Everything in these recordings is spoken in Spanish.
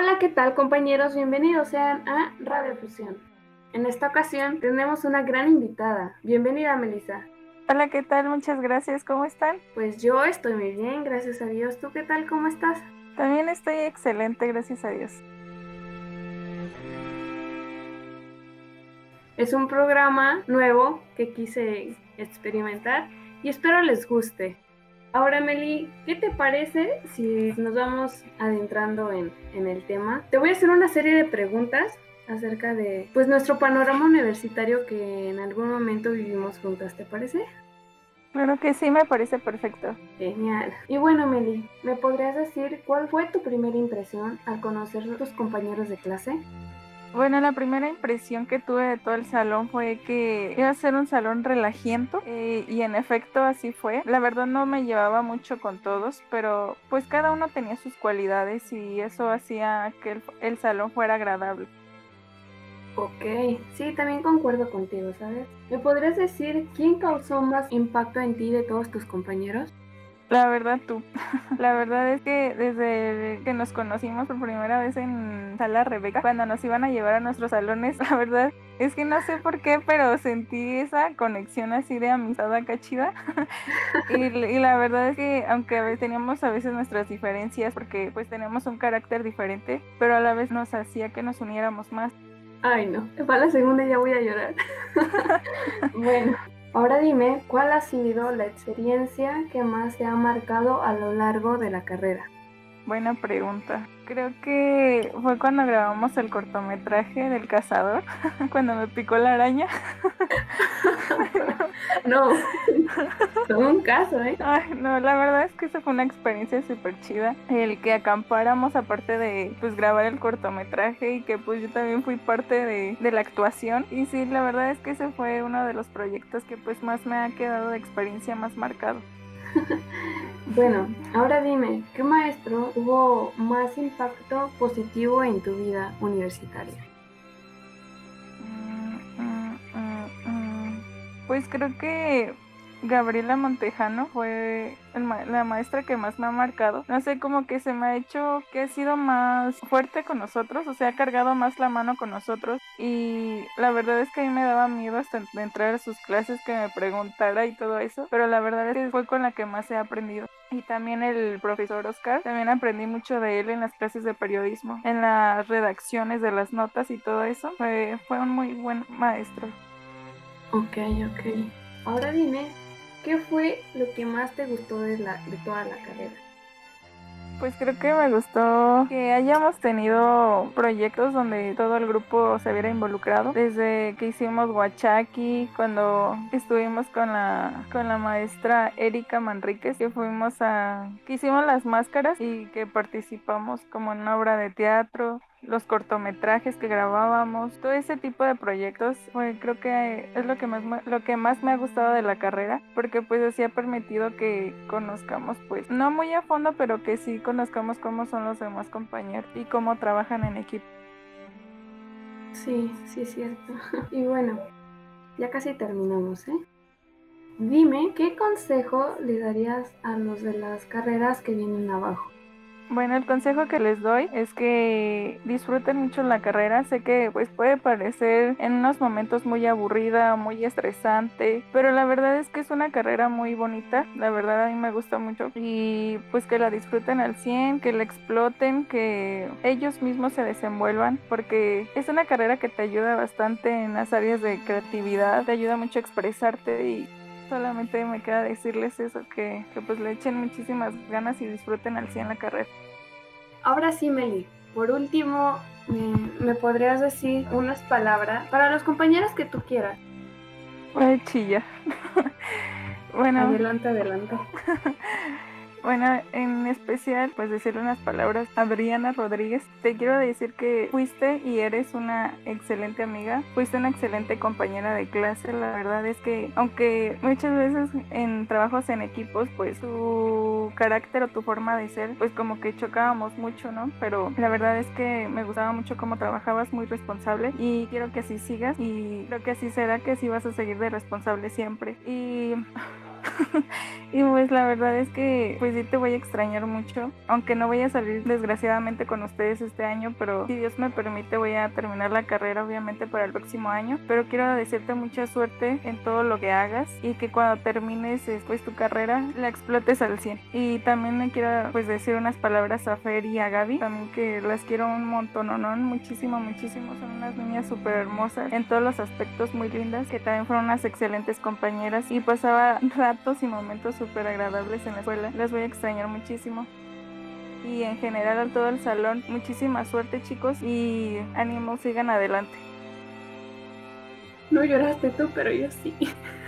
Hola, ¿qué tal compañeros? Bienvenidos sean a Radio Fusión. En esta ocasión tenemos una gran invitada. Bienvenida, Melissa. Hola, ¿qué tal? Muchas gracias. ¿Cómo están? Pues yo estoy muy bien, gracias a Dios. ¿Tú qué tal? ¿Cómo estás? También estoy excelente, gracias a Dios. Es un programa nuevo que quise experimentar y espero les guste. Ahora, Meli, ¿qué te parece si nos vamos adentrando en, en, el tema? Te voy a hacer una serie de preguntas acerca de pues nuestro panorama universitario que en algún momento vivimos juntas, ¿te parece? Claro que sí, me parece perfecto. Genial. Y bueno, Meli, ¿me podrías decir cuál fue tu primera impresión al conocer a tus compañeros de clase? Bueno, la primera impresión que tuve de todo el salón fue que iba a ser un salón relajiento eh, y en efecto así fue. La verdad no me llevaba mucho con todos, pero pues cada uno tenía sus cualidades y eso hacía que el, el salón fuera agradable. Ok, sí, también concuerdo contigo, ¿sabes? ¿Me podrías decir quién causó más impacto en ti de todos tus compañeros? La verdad tú. La verdad es que nos conocimos por primera vez en Sala Rebeca, cuando nos iban a llevar a nuestros salones, la verdad es que no sé por qué, pero sentí esa conexión así de amistad acá chida. y, y, la verdad es que aunque teníamos a veces nuestras diferencias, porque pues tenemos un carácter diferente, pero a la vez nos hacía que nos uniéramos más. Ay no, para la segunda ya voy a llorar. bueno. Ahora dime, ¿cuál ha sido la experiencia que más te ha marcado a lo largo de la carrera? Buena pregunta. Creo que fue cuando grabamos el cortometraje del cazador, cuando me picó la araña. no, todo un caso, ¿eh? Ay, no, la verdad es que esa fue una experiencia súper chida. El que acampáramos aparte de pues grabar el cortometraje y que pues yo también fui parte de, de la actuación. Y sí, la verdad es que ese fue uno de los proyectos que pues más me ha quedado de experiencia más marcado. Bueno, ahora dime, ¿qué maestro tuvo más impacto positivo en tu vida universitaria? Pues creo que Gabriela Montejano fue la maestra que más me ha marcado. No sé, como que se me ha hecho que ha sido más fuerte con nosotros, o sea, ha cargado más la mano con nosotros. Y la verdad es que a mí me daba miedo hasta entrar a sus clases que me preguntara y todo eso. Pero la verdad es que fue con la que más he aprendido. Y también el profesor Oscar, también aprendí mucho de él en las clases de periodismo, en las redacciones de las notas y todo eso. Fue, fue un muy buen maestro. Ok, ok. Ahora dime, ¿qué fue lo que más te gustó de, la, de toda la carrera? Pues creo que me gustó que hayamos tenido proyectos donde todo el grupo se viera involucrado. Desde que hicimos Huachaki, cuando estuvimos con la, con la maestra Erika Manríquez, que fuimos a... que hicimos las máscaras y que participamos como en una obra de teatro los cortometrajes que grabábamos, todo ese tipo de proyectos, pues, creo que es lo que más lo que más me ha gustado de la carrera, porque pues así ha permitido que conozcamos pues no muy a fondo, pero que sí conozcamos cómo son los demás compañeros y cómo trabajan en equipo. Sí, sí es cierto. Y bueno, ya casi terminamos, ¿eh? Dime, ¿qué consejo le darías a los de las carreras que vienen abajo? Bueno, el consejo que les doy es que disfruten mucho la carrera. Sé que pues puede parecer en unos momentos muy aburrida, muy estresante, pero la verdad es que es una carrera muy bonita. La verdad a mí me gusta mucho y pues que la disfruten al 100, que la exploten, que ellos mismos se desenvuelvan porque es una carrera que te ayuda bastante en las áreas de creatividad, te ayuda mucho a expresarte y solamente me queda decirles eso, que, que, pues le echen muchísimas ganas y disfruten al 100 la carrera. Ahora sí, Meli, por último, ¿me, podrías decir unas palabras para los compañeros que tú quieras? Ay, chilla. Bueno, Adelante, adelante. Bueno, en especial, pues decirle unas palabras a Adriana Rodríguez. Te quiero decir que fuiste y eres una excelente amiga, fuiste una excelente compañera de clase. La verdad es que, aunque muchas veces en trabajos en equipos, pues tu carácter o tu forma de ser, pues como que chocábamos mucho, ¿no? Pero la verdad es que me gustaba mucho cómo trabajabas, muy responsable y quiero que así sigas y creo que así será que así vas a seguir de responsable siempre. Y y pues la verdad es que pues sí te voy a extrañar mucho, aunque no voy a salir desgraciadamente con ustedes este año, pero si Dios me permite voy a terminar la carrera obviamente para el próximo año, pero quiero decirte mucha suerte en todo lo que hagas y que cuando termines pues tu carrera la explotes al 100. Y también me quiero pues decir unas palabras a Fer y a Gaby, también que las quiero un montón, ¿no? muchísimo, muchísimo, son unas niñas súper hermosas en todos los aspectos muy lindas, que también fueron unas excelentes compañeras y pasaba y momentos súper agradables en la escuela. Las voy a extrañar muchísimo. Y en general a todo el salón, muchísima suerte chicos y ánimo, sigan adelante. No lloraste tú, pero yo sí.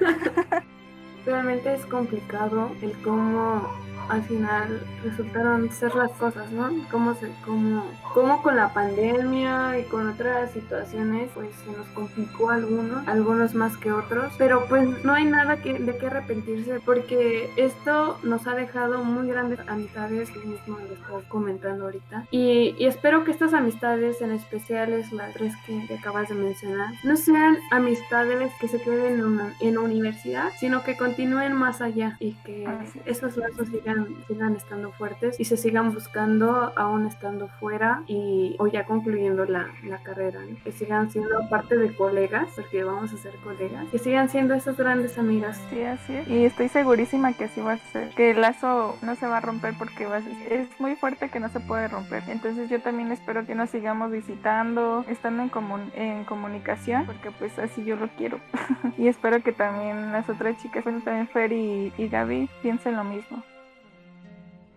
Realmente es complicado el cómo al final resultaron ser las cosas, ¿no? Cómo, se, cómo, cómo con la pandemia y con otras situaciones, pues se nos complicó algunos, algunos más que otros, pero pues no hay nada que, de qué arrepentirse porque esto nos ha dejado muy grandes amistades, que mismo lo estoy comentando ahorita, y, y, espero que estas amistades, en especial es las tres que, que, acabas de mencionar, no sean amistades que se queden en, una, en universidad, sino que continúen más allá y que esos lazos sigan sigan, estando fuertes y se sigan buscando aún estando fuera y o ya concluyendo la, la carrera, que sigan siendo parte de colegas, porque vamos a ser colegas, que sigan siendo esas grandes amigas. Sí, así es. Y estoy segurísima que así va a ser, que el lazo no se va a romper porque va a ser, es muy fuerte que no se puede romper. Entonces yo también espero que nos sigamos visitando, estando en, comun en comunicación, porque pues así yo lo quiero. y espero que también las otras chicas, bueno, también Fer y, y Gaby, piensen lo mismo.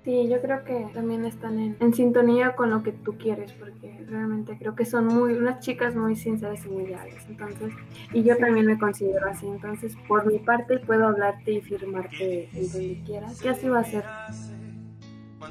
Sí, yo creo que también están en, en, sintonía con lo que tú quieres, porque realmente creo que son muy unas chicas muy sinceras y muy leales. Entonces, y yo también me considero así. Entonces, por mi parte, puedo hablarte y firmarte en donde quieras. Que así va a ser.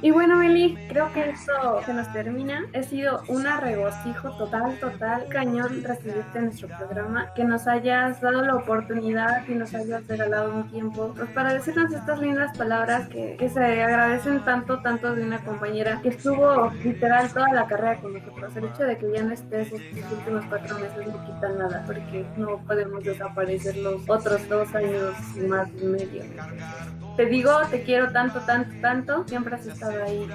Y bueno, Meli, creo que esto se nos termina. Ha sido un regocijo total, total, cañón recibirte en nuestro programa, que nos hayas dado la oportunidad y nos hayas regalado un tiempo pues, para decirnos estas lindas palabras que, se agradecen tanto, tanto de una compañera que estuvo literal toda la carrera con nosotros. El hecho de que ya no estés estos últimos cuatro meses no quita nada, porque no podemos desaparecer los otros dos años más y medio te digo, te quiero tanto, tanto, tanto. Siempre has estado ahí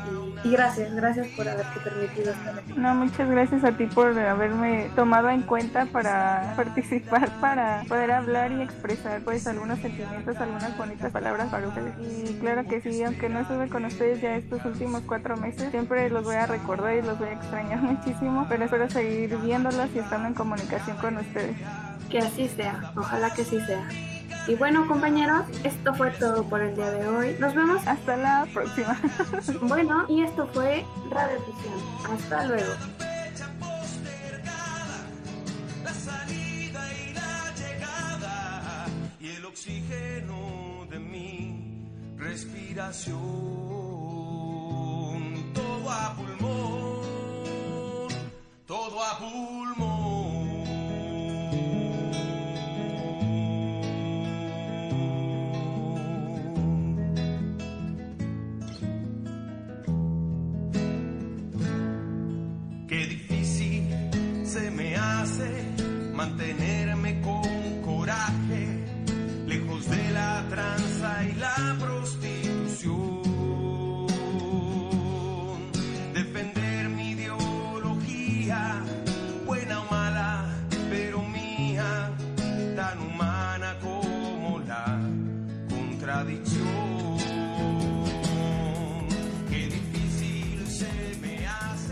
y, y, gracias, gracias por haberte permitido estar aquí. No, muchas gracias a ti por haberme tomado en cuenta para participar, para poder hablar y expresar pues algunos sentimientos, algunas bonitas palabras para ustedes. Y claro que sí, aunque no estuve con ustedes ya estos últimos cuatro meses, siempre los voy a recordar y los voy a extrañar muchísimo, pero espero seguir viéndolos y estando en comunicación con ustedes. Que así sea, ojalá que sí sea. Y bueno, compañeros, esto fue todo por el día de hoy. Nos vemos hasta la próxima. bueno, y esto fue Radio Fusión. Hasta luego. Oxígeno de mi respiración. Mantenerme con